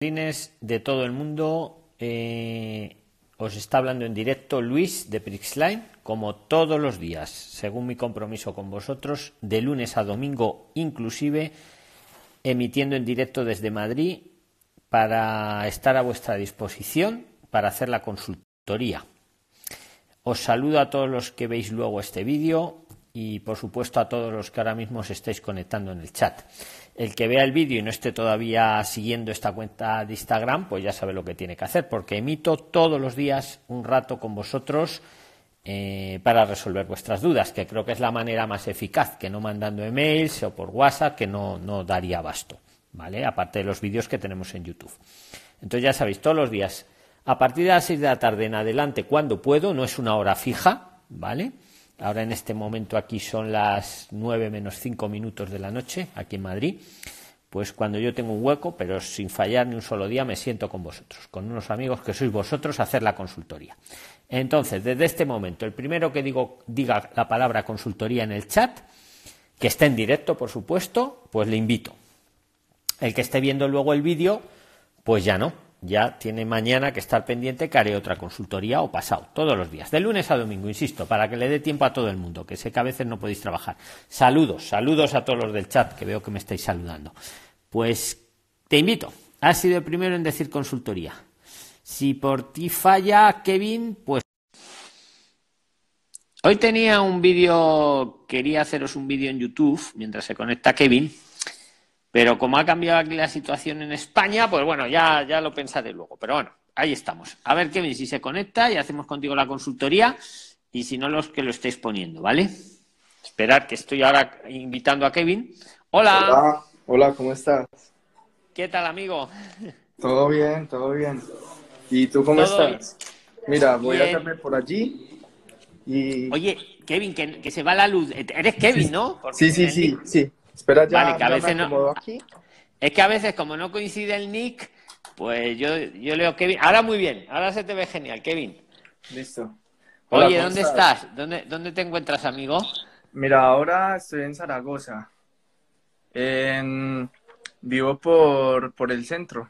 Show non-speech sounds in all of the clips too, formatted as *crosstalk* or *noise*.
de todo el mundo, eh, os está hablando en directo Luis de Prixline, como todos los días, según mi compromiso con vosotros, de lunes a domingo inclusive, emitiendo en directo desde Madrid para estar a vuestra disposición para hacer la consultoría. Os saludo a todos los que veis luego este vídeo y por supuesto a todos los que ahora mismo os estáis conectando en el chat. El que vea el vídeo y no esté todavía siguiendo esta cuenta de Instagram, pues ya sabe lo que tiene que hacer, porque emito todos los días un rato con vosotros eh, para resolver vuestras dudas, que creo que es la manera más eficaz, que no mandando emails o por WhatsApp, que no, no daría abasto, ¿vale? Aparte de los vídeos que tenemos en YouTube. Entonces ya sabéis, todos los días, a partir de las 6 de la tarde en adelante, cuando puedo, no es una hora fija, ¿vale? Ahora en este momento aquí son las nueve menos cinco minutos de la noche, aquí en Madrid. Pues cuando yo tengo un hueco, pero sin fallar ni un solo día, me siento con vosotros, con unos amigos que sois vosotros, a hacer la consultoría. Entonces, desde este momento, el primero que digo, diga la palabra consultoría en el chat, que esté en directo, por supuesto, pues le invito. El que esté viendo luego el vídeo, pues ya no, ya tiene mañana que estar pendiente que haré otra consultoría o pasado, todos los días, de lunes a domingo, insisto, para que le dé tiempo a todo el mundo, que sé que a veces no podéis trabajar. Saludos, saludos a todos los del chat, que veo que me estáis saludando. Pues te invito, has sido el primero en decir consultoría. Si por ti falla, Kevin, pues... Hoy tenía un vídeo, quería haceros un vídeo en YouTube, mientras se conecta Kevin, pero como ha cambiado aquí la situación en España, pues bueno, ya, ya lo pensaré luego. Pero bueno, ahí estamos. A ver, Kevin, si se conecta y hacemos contigo la consultoría. Y si no, los que lo estéis poniendo, ¿vale? Esperar que estoy ahora invitando a Kevin. Hola. Hola, hola, ¿cómo estás? ¿Qué tal, amigo? Todo bien, todo bien. ¿Y tú cómo Todo estás? Mira, voy Bien. a hacerme por allí y... Oye, Kevin, que, que se va la luz. Eres Kevin, ¿no? Porque Sí, sí, sí, sí. Espera, ya, Vale, que a veces no- aquí. Es que a veces, como no coincide el nick, pues yo, yo leo Kevin. Ahora muy bien, ahora se te ve genial, Kevin. Listo. Hola, Oye, ¿cómo ¿dónde estás? ¿Dónde, ¿Dónde te encuentras, amigo? Mira, ahora estoy en Zaragoza. En... Vivo por, por el centro.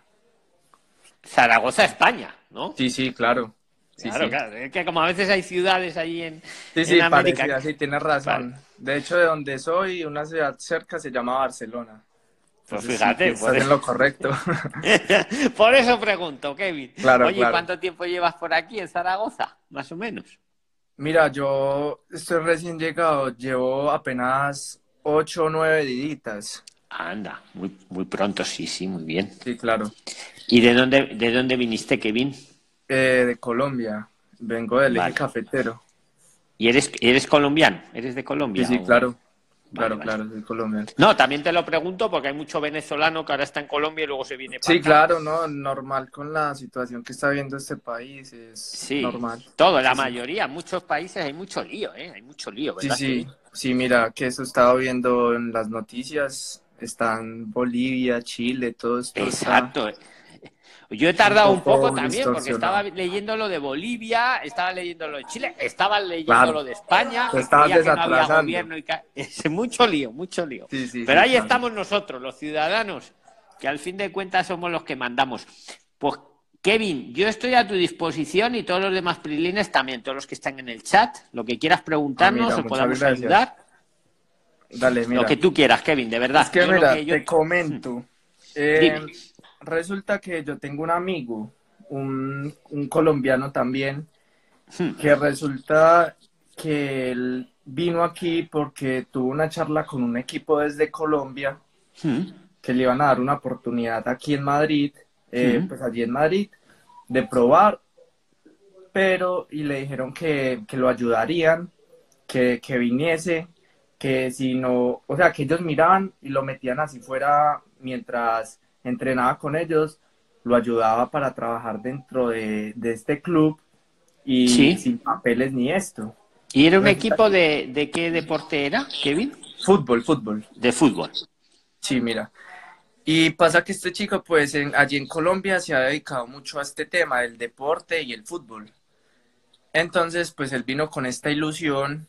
Zaragoza, España, ¿no? Sí, sí, claro. Sí, claro, sí. claro. Es que como a veces hay ciudades allí en, Sí, sí, en América. parecida, sí, tienes razón. De hecho, de donde soy, una ciudad cerca se llama Barcelona. Pues fíjate, sí, por eso, lo correcto. *laughs* por eso pregunto, Kevin. Claro, Oye, claro. ¿cuánto tiempo llevas por aquí en Zaragoza? Más o menos. Mira, yo estoy recién llegado, llevo apenas ocho o nueve diditas. Anda, muy, muy pronto, sí, sí, muy bien. Sí, claro. ¿Y de dónde, de dónde viniste, Kevin? Eh, de Colombia, vengo del eje Vale. cafetero. ¿Y eres, eres colombiano? ¿Eres de Sí, Colombia? sí, o- claro. Vale, Claro, vale. claro, soy colombiano. No, también te lo pregunto porque hay mucho venezolano que ahora está en Colombia y luego se viene para Sí, acá. claro, no, normal con la situación que está viendo este país, es Sí, normal. todo, la Sí, sí. mayoría, en muchos países hay mucho lío, ¿eh? Hay mucho lío, Sí, ¿verdad? sí, Kevin? sí, mira, que eso estaba viendo en las noticias, están Bolivia, Chile, todo esto está- Exacto. Yo he tardado un poco poco también porque estaba leyendo lo de Bolivia, estaba leyendo lo de Chile, estaba leyendo Claro. lo de España, Te que no había gobierno y *laughs* es mucho lío, mucho lío. Sí, sí, Pero sí, ahí claro. estamos nosotros, los ciudadanos, que al fin de cuentas somos los que mandamos. Pues Kevin, yo estoy a tu disposición y todos los demás prilines también, todos los que están en el chat, lo que quieras preguntarnos Ah, o podamos ayudar, Dale, mira. lo que tú quieras, Kevin, de verdad. Es que Yo mira, que yo- te comento. *laughs* Eh. Resulta que yo tengo un amigo, un, un colombiano también, Hmm. que resulta que él vino aquí porque tuvo una charla con un equipo desde Colombia Hmm. que le iban a dar una oportunidad aquí en Madrid, eh, Ujú. pues allí en Madrid, de probar, pero y le dijeron que, que lo ayudarían, que, que viniese, que si no, o sea, que ellos miraban y lo metían así fuera mientras entrenaba con ellos, lo ayudaba para trabajar dentro de, de este club y Sí. sin papeles ni esto. ¿Y era un equipo de, de qué deporte era, Kevin? Fútbol, fútbol. De fútbol. Sí, mira. Y pasa que este chico, pues en- allí en Colombia se ha dedicado mucho a este tema, el deporte y el fútbol. Entonces, pues él vino con esta ilusión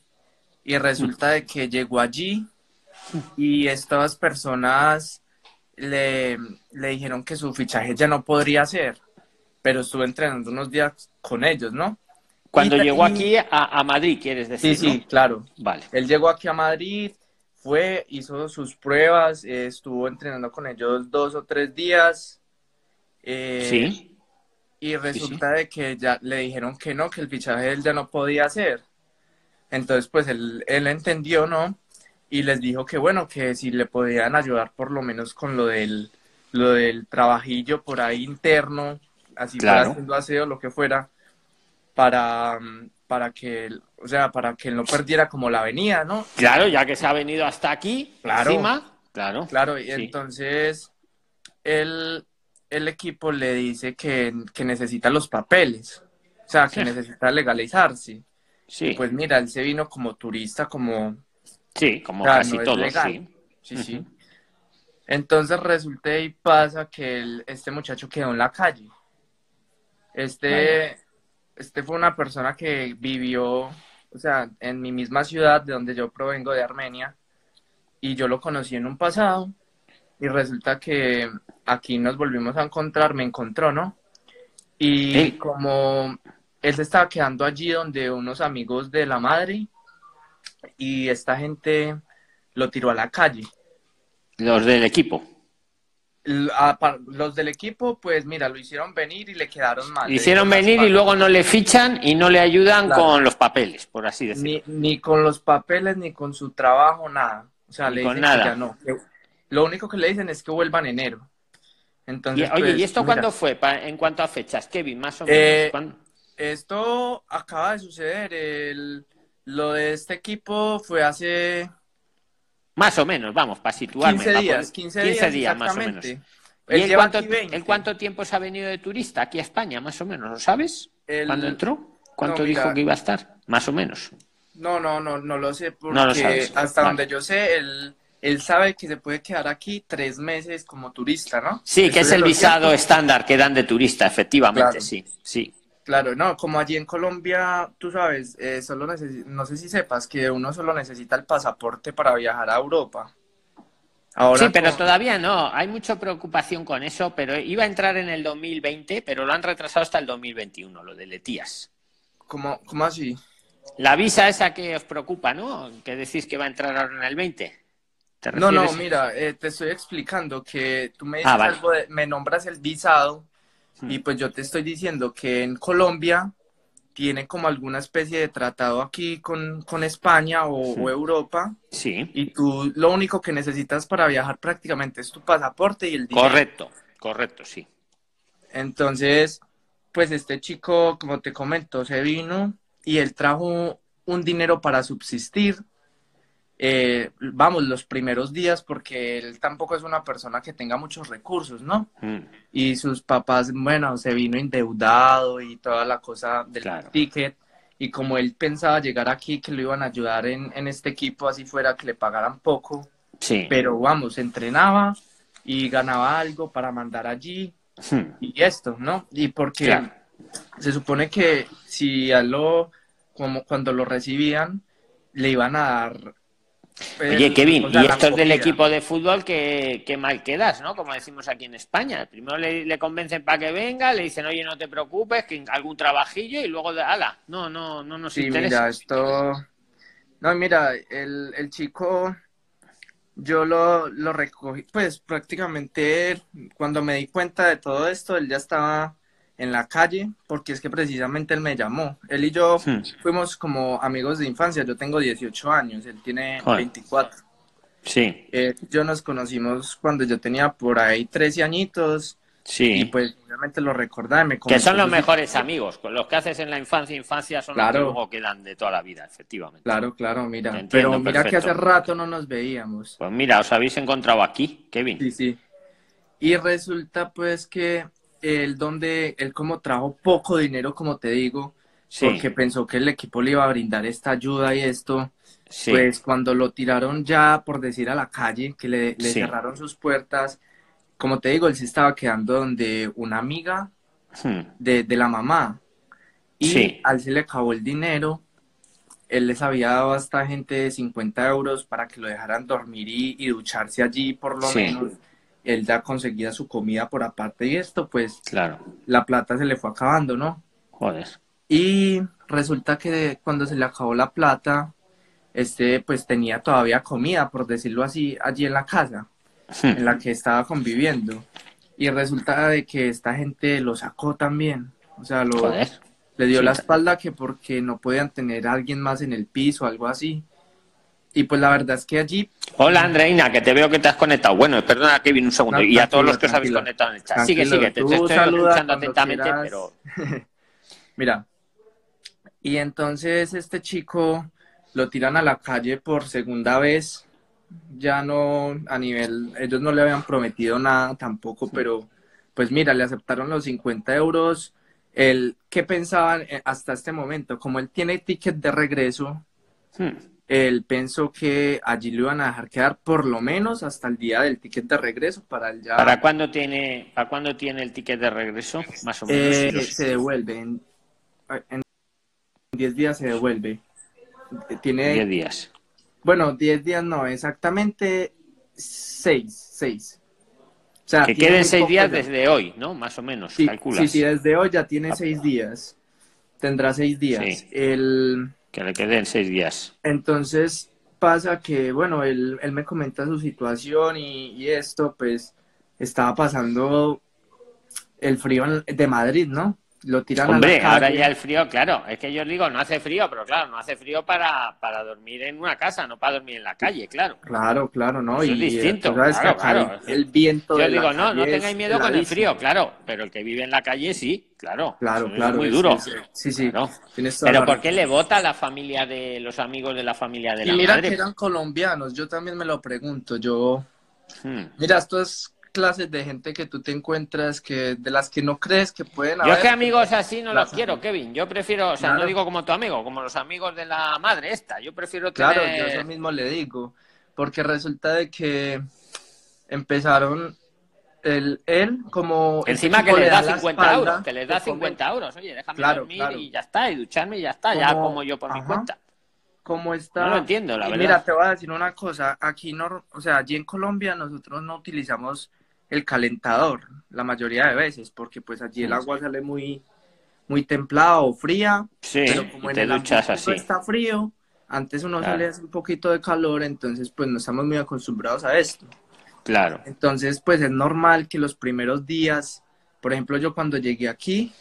y resulta de que llegó allí y estas personas le, le dijeron que su fichaje ya no podría ser, pero estuve entrenando unos días con ellos, ¿no? Cuando Y- llegó aquí a, a Madrid, quieres decir, Sí, sí, claro. Vale. Él llegó aquí a Madrid, fue, hizo sus pruebas, eh, estuvo entrenando con ellos dos o tres días. eh, Sí. Y resulta de que ya le dijeron que no, que el fichaje él ya no podía hacer. Entonces, pues él, él entendió, ¿no? Y les dijo que bueno, que si le podían ayudar por lo menos con lo del, lo del trabajillo por ahí interno, así Claro. haciendo aseo, lo que fuera, para, mm, para que, o sea, para que no perdiera como la avenida, ¿no? Claro, ya que se ha venido hasta aquí, Claro. encima, claro. Claro, y Sí. entonces el, el equipo le dice que, que necesita los papeles, o sea, que Sí. necesita legalizarse. Sí, Y pues mira, él se vino como turista, como... sí, como casi no todos, sí. Sí. Entonces resulta y pasa que el- este muchacho quedó en la calle. Este, este fue una persona que vivió, o sea, en mi misma ciudad de donde yo provengo de Armenia, y yo lo conocí en un pasado, y resulta que aquí nos volvimos a encontrar, me encontró, ¿no? Y Sí. como él se estaba quedando allí donde unos amigos de la madre, y esta gente lo tiró a la calle. Los del equipo. L- a par- Los del equipo, pues mira, lo hicieron venir y le quedaron mal. Hicieron venir y luego no le fichan y no le ayudan Claro. con los papeles, por así decirlo. Ni, ni con los papeles, ni con su trabajo, nada. O sea, Ni le dicen nada. que ya no. lo único que le dicen es que vuelva en enero. Y, Entonces, oye, pues, ¿y esto mira, cuándo fue en cuanto a fechas, Kevin? Más o menos. Eh. Esto acaba de suceder. el- lo de este equipo fue hace Más o menos, vamos, para situarme. 15 para días, poder- 15 días, más o menos. ¿Y Él cuánto, aquí 20. él cuánto tiempo se ha venido de turista aquí a España, más o menos? ¿Lo sabes? El- ¿Cuándo entró? ¿Cuánto No, mira. dijo que iba a estar? Más o menos. No, no, no, no lo sé porque No lo sabes, hasta vale. donde yo sé, él, él sabe que se puede quedar aquí tres meses como turista, ¿no? Sí, que es el visado estándar que dan de turista, efectivamente, Claro. sí, sí. Claro, no, como allí en Colombia, tú sabes, eh, solo no sé si sepas que uno solo necesita el pasaporte para viajar a Europa. Ahora sí, pero todavía no. Hay mucha preocupación con eso, pero iba a entrar en el 2020, pero lo han retrasado hasta el 2021, lo de Letías. ¿cómo, cómo así? La visa esa que os preocupa, ¿no? Que decís que va a entrar ahora en el 20. ¿Te No, no, mira, eh, te estoy explicando que tú me dices Ah, vale. algo de- me nombras el visado y pues yo te estoy diciendo que en Colombia tiene como alguna especie de tratado aquí con, con España o, o Europa Sí, y tú lo único que necesitas para viajar prácticamente es tu pasaporte y el dinero. correcto, correcto, sí. Entonces, pues este chico, como te comento, se vino y él trajo un dinero para subsistir. Eh, vamos, los primeros días, porque él tampoco es una persona que tenga muchos recursos, ¿no? Mm, Y sus papás, bueno, se vino endeudado y toda la cosa del Claro. ticket. Y como él pensaba llegar aquí, que lo iban a ayudar en, en este equipo, así fuera, que le pagaran poco, Sí. pero vamos, entrenaba y ganaba algo para mandar allí Mm, y esto, ¿no? Y porque Claro. se supone que si a lo, como cuando lo recibían, le iban a dar. Oye, Kevin, y esto es del equipo de fútbol que, que mal quedas, ¿no? Como decimos aquí en España. Primero le, le convencen para que venga, le dicen, oye, no te preocupes, que algún trabajillo, y luego, de, ala, no, no, no nos Sí, interesa. mira, esto. No, mira, el, el chico, yo lo, lo recogí, pues prácticamente cuando me di cuenta de todo esto, él ya estaba en la calle, porque es que precisamente él me llamó. Él y yo Hmm. fuimos como amigos de infancia, yo tengo 18 años, él tiene Joder. 24. Sí, Eh, yo nos conocimos cuando yo tenía por ahí 13 añitos sí. y pues obviamente lo recordaba me que son los mejores amigos. Los que haces en la infancia, infancia, son los Claro. que luego quedan de toda la vida, efectivamente. Claro, claro, mira. Entiendo, Pero mira que hace perfecto. rato no nos veíamos. Pues mira, os habéis encontrado aquí, Kevin. Sí, sí. Y resulta pues que él donde, él como trajo poco dinero, como te digo, Sí, porque pensó que el equipo le iba a brindar esta ayuda y esto, sí. pues cuando lo tiraron ya, por decir, a la calle, que le, le Sí. cerraron sus puertas, como te digo, él se estaba quedando donde una amiga Hmm. de, de la mamá. Y al se le acabó el dinero, él les había dado a esta gente 50 euros para que lo dejaran dormir y, y ducharse allí por lo menos. Él ya conseguía su comida por aparte y esto, pues Claro. la plata se le fue acabando, ¿no? Joder. Y resulta que cuando se le acabó la plata, este pues tenía todavía comida, por decirlo así, allí en la casa en la que estaba conviviendo. Y resulta de que esta gente lo sacó también. O sea, lo, Joder. le dio Sí. la espalda que porque no podían tener a alguien más en el piso o algo así. Y pues la verdad es que allí, Hola Andreina, que te veo que te has conectado. Bueno, perdona Kevin un segundo. No, y a todos los que os habéis conectado en el chat. Sigue, sigue, te, estoy escuchando atentamente, quieras. pero *laughs* mira, y entonces este chico lo tiran a la calle por segunda vez. Ya no a nivel, ellos no le habían prometido nada tampoco, pero pues mira, le aceptaron los 50 euros. El, ¿Qué pensaban hasta este momento? Como él tiene ticket de regreso, hmm, él pensó que allí lo iban a dejar quedar por lo menos hasta el día del ticket de regreso para él ya... ¿para cuándo tiene, para cuándo tiene el ticket de regreso? Más o menos. Eh, se devuelve. En, en 10 días se devuelve. Tiene, 10 días. bueno, 10 días no, exactamente 6, 6. O sea, Que queden muy 6 poco días ya. desde hoy, ¿no? Más o menos, Sí, calculas. sí, sí, desde hoy ya tiene 6 días. Tendrá 6 días. Sí. El, Que le queden 6 días. entonces pasa que, bueno, él, él me comenta su situación y, y esto, pues estaba pasando el frío de Madrid, ¿no? Lo tiran a Hombre, la ahora ya el frío, claro, es que yo os digo, no hace frío, pero claro, no hace frío para, para dormir en una casa, no para dormir en la calle, claro. Claro, claro, ¿no? Eso es y eh, distinto, que claro, claro. el, viento Yo de la digo, no, no tengáis es miedo con el frío, claro, pero el que vive en la calle sí, claro. Claro, eso claro. Es muy es- duro. es- sí, sí. Claro. Pero ¿por qué le vota la familia de los amigos de la familia de Y la mira madre? que eran colombianos, yo también me lo pregunto. Yo, Hmm. mira, estas clases de gente que tú te encuentras que de las que no crees que pueden Yo haber. es que amigos así no los quiero, Kevin. Yo prefiero, o sea, no Claro. digo como tu amigo, como los amigos de la madre esta. Yo prefiero Claro, tener... yo eso mismo le digo, porque resulta de que empezaron el, él como Encima que le da la 50 espalda, euros, que les da se come- 50 euros. Oye, déjame Claro, dormir claro. y ya está, y ducharme y ya está, ya Como- yo por mi cuenta. como está. No lo entiendo, la y verdad. Mira, te voy a decir una cosa. Aquí no, o sea, allí en Colombia nosotros no utilizamos el calentador la mayoría de veces, porque pues allí el agua sale muy, muy templada o fría. Sí, pero como en te el duchas Antártico así. está frío, antes uno Claro. sale hace un poquito de calor, entonces pues no estamos muy acostumbrados a esto. Claro. Entonces, pues es normal que los primeros días, por ejemplo, yo cuando llegué aquí,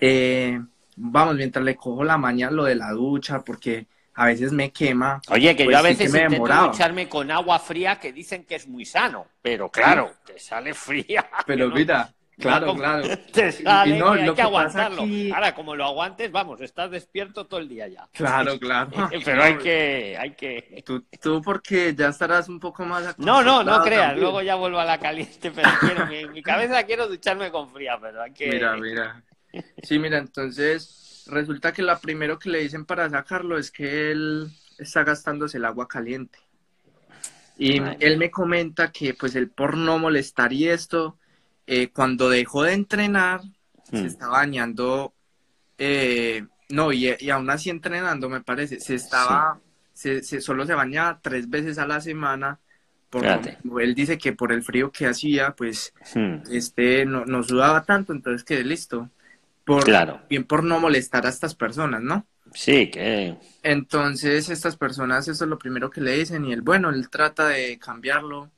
eh, vamos, mientras le cojo la mañana lo de la ducha, porque a veces me quema. Oye, que pues yo a sí veces me intento ducharme con agua fría que dicen que es muy sano, pero claro, te sale fría. *laughs* Pero ¿no? mira, claro, claro. *laughs* Te sale Y no, que hay lo que aguantarlo. aquí- Ahora, como lo aguantes, vamos, estás despierto todo el día ya. Claro, *laughs* claro. Pero hay que, hay que. Tú, tú porque ya estarás un poco más No, no, no creas, también. luego ya vuelvo a la caliente, pero quiero, mi- mi cabeza quiero ducharme con fría, pero hay que. Mira, mira. Sí, mira, entonces resulta que lo primero que le dicen para sacarlo es que él está gastándose el agua caliente. Y Ay. él me comenta que pues él por no molestar y esto, eh, cuando dejó de entrenar, se Hmm. estaba bañando, eh, no, y, y aún así entrenando, me parece, se estaba, se, se- solo se bañaba tres veces a la semana. Por él dice que por el frío que hacía, pues Hmm, este no, no sudaba tanto, entonces quedé listo. Por, Claro. Bien por no molestar a estas personas, ¿no? Sí, que. Entonces estas personas, eso es lo primero que le dicen y él, bueno, él trata de cambiarlo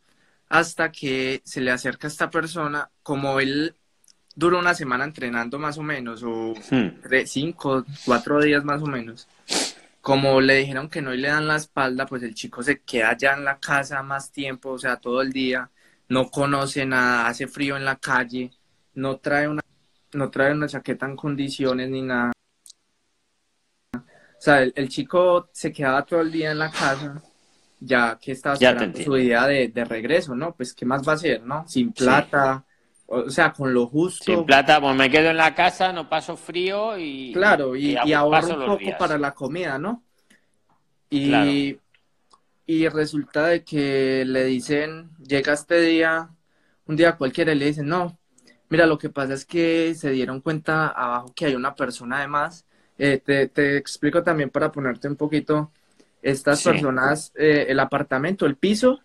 hasta que se le acerca a esta persona, como él duró una semana entrenando más o menos, o hmm, tres, cinco, cuatro días más o menos. Como le dijeron que no y le dan la espalda, pues el chico se queda ya en la casa más tiempo, o sea, todo el día, no conoce nada, hace frío en la calle, no trae una, no trae una chaqueta en condiciones ni nada. O sea, el, el chico se quedaba todo el día en la casa, ya que estaba Ya esperando su idea de, de regreso, ¿no? Pues, ¿qué más va a hacer, no? Sin plata, o, o sea, con lo justo. Sin plata, pues me quedo en la casa, no paso frío y. Claro, y, y ahorro un poco días. para la comida, ¿no? Y, Claro. y resulta de que le dicen, llega este día, un día cualquiera, y le dicen, no, mira, lo que pasa es que se dieron cuenta abajo que hay una persona además. Eh, te, te explico también para ponerte un poquito, estas Sí. personas, eh, el apartamento, el piso,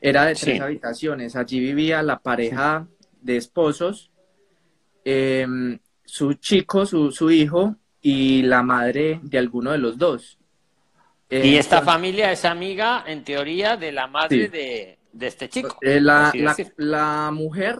era de tres Sí. habitaciones. Allí vivía la pareja de esposos, em, su chico, su, su hijo y la madre de alguno de los dos. Y esta Entonces, familia es amiga, en teoría, de la madre Sí. de, de este chico. eh, la, la- la mujer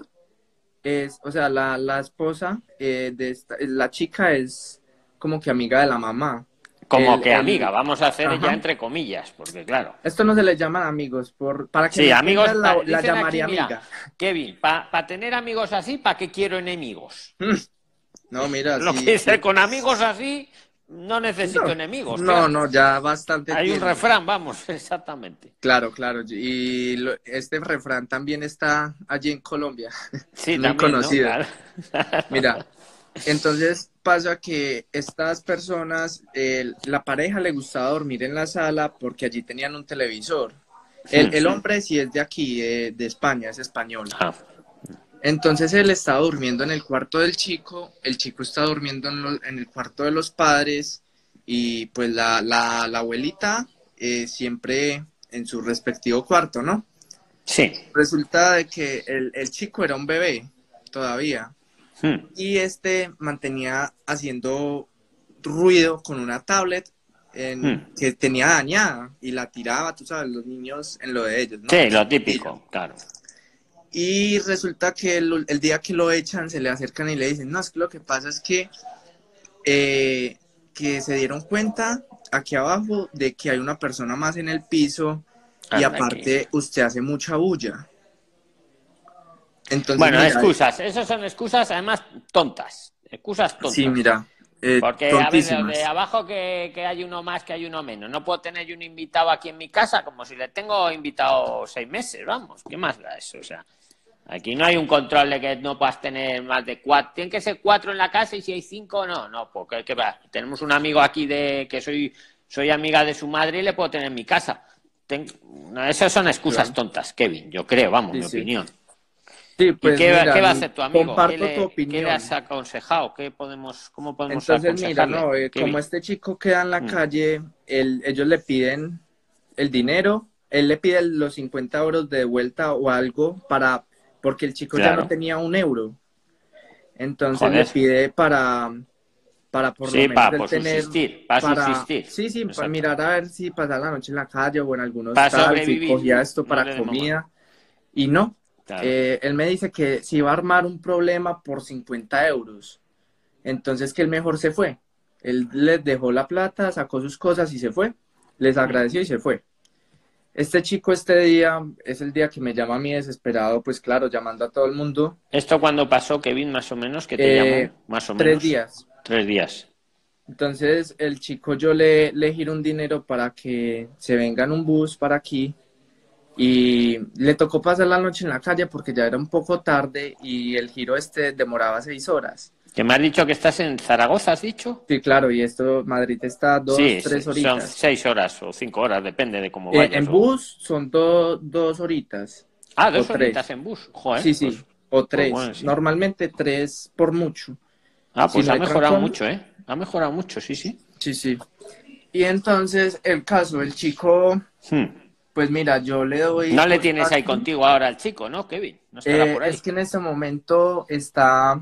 es, o sea, la, la esposa eh, de esta- la chica es como que amiga de la mamá. Como el- que el- amiga, vamos a hacer Ajá. ya entre comillas, porque claro. Esto no se les llaman amigos, por, para que Sí, amigos, pa- la, la aquí, llamaría mira, amiga. Kevin, para tener amigos así, ¿para qué quiero enemigos? No, mira, *laughs* Lo sí, que sí. con amigos así, no necesito No, enemigos. No, claro. no, ya bastante Hay un refrán, vamos, *laughs* exactamente. Claro, claro. Y lo- este refrán también está allí en Colombia. *laughs* Sí, Muy también, ¿no? conocido. Claro. *laughs* Mira, entonces pasa que estas personas, eh, la pareja le gustaba dormir en la sala porque allí tenían un televisor. El, Sí, el sí. hombre sí es de aquí, de España, es español. Ah, Entonces él estaba durmiendo en el cuarto del chico, el chico está durmiendo en, lo- en el cuarto de los padres y pues la, la, la abuelita eh, siempre en su respectivo cuarto, ¿no? sí. Resulta de que el, el chico era un bebé todavía Hmm. y este mantenía haciendo ruido con una tablet en- Hmm. que tenía dañada y la tiraba, tú sabes, los niños en lo de ellos, ¿no? Sí, lo típico, claro. Y resulta que el, el día que lo echan, se le acercan y le dicen, no, es que lo que pasa es que, eh, que se dieron cuenta aquí abajo de que hay una persona más en el piso y Anda, aparte usted hace mucha bulla. Entonces, Bueno, mira, excusas, esas son excusas además tontas, excusas tontas. Sí, mira, eh, Porque, a ver, de abajo que, que hay uno más, que hay uno menos. No puedo tener yo un invitado aquí en mi casa como si le tengo invitado seis meses, vamos. ¿Qué más da eso? O sea, aquí no hay un control de que no puedas tener más de cuatro. Tienen que ser cuatro en la casa y si hay cinco, no. No, porque ¿qué tenemos un amigo aquí de que soy, soy amiga de su madre y le puedo tener en mi casa. Ten- no, esas son excusas Claro. tontas, Kevin, yo creo, vamos, Sí, mi sí. opinión. Sí, pues, ¿Y qué, va- mira, qué va a hacer tu amigo? Comparto ¿Qué le, tu qué opinión. le has aconsejado? ¿Qué podemos, ¿Cómo podemos Entonces, mira, no, eh, como este chico queda en la Mm. calle, él- ellos le piden el dinero, él le pide los 50 euros de vuelta o algo para, porque el chico ya no tenía un euro. Entonces Joder. le pide para, para por Sí, lo menos por tener, subsistir, para subsistir. Sí, sí, para mirar a ver si pasar la noche en la calle o en algunos tal, si cogía esto para comida. Y no, Claro. eh, él me dice que si va a armar un problema por 50 euros, entonces que él mejor se fue. Él les dejó la plata, sacó sus cosas y se fue. Les agradeció y se fue. Este chico este día es el día que me llama a mí desesperado, pues claro, llamando a todo el mundo. ¿Esto cuando pasó, Kevin, más o menos? que te Eh, llamó? Más o menos. Tres días. Tres días. Entonces el chico yo le, le giro un dinero para que se venga en un bus para aquí y le tocó pasar la noche en la calle porque ya era un poco tarde y el giro este demoraba seis horas. Que me has dicho que estás en Zaragoza, ¿has dicho? Sí, claro, y esto, Madrid está dos, sí, tres son horitas. seis horas o cinco horas, depende de cómo Eh, vayas. en o- bus son do- dos horitas. Ah, dos o tres. horitas en bus. Joder, sí, sí, pues- o tres. bueno, sí. Normalmente tres por mucho. Ah, pues ha mejorado trancón. mucho, ¿eh? Ha mejorado mucho, sí, sí. Sí, sí. Y entonces el caso, el chico, Hmm. pues mira, yo le doy... No le tienes ahí contigo ahora al chico, ¿no, Kevin? No estará Eh, por ahí. es que en este momento está,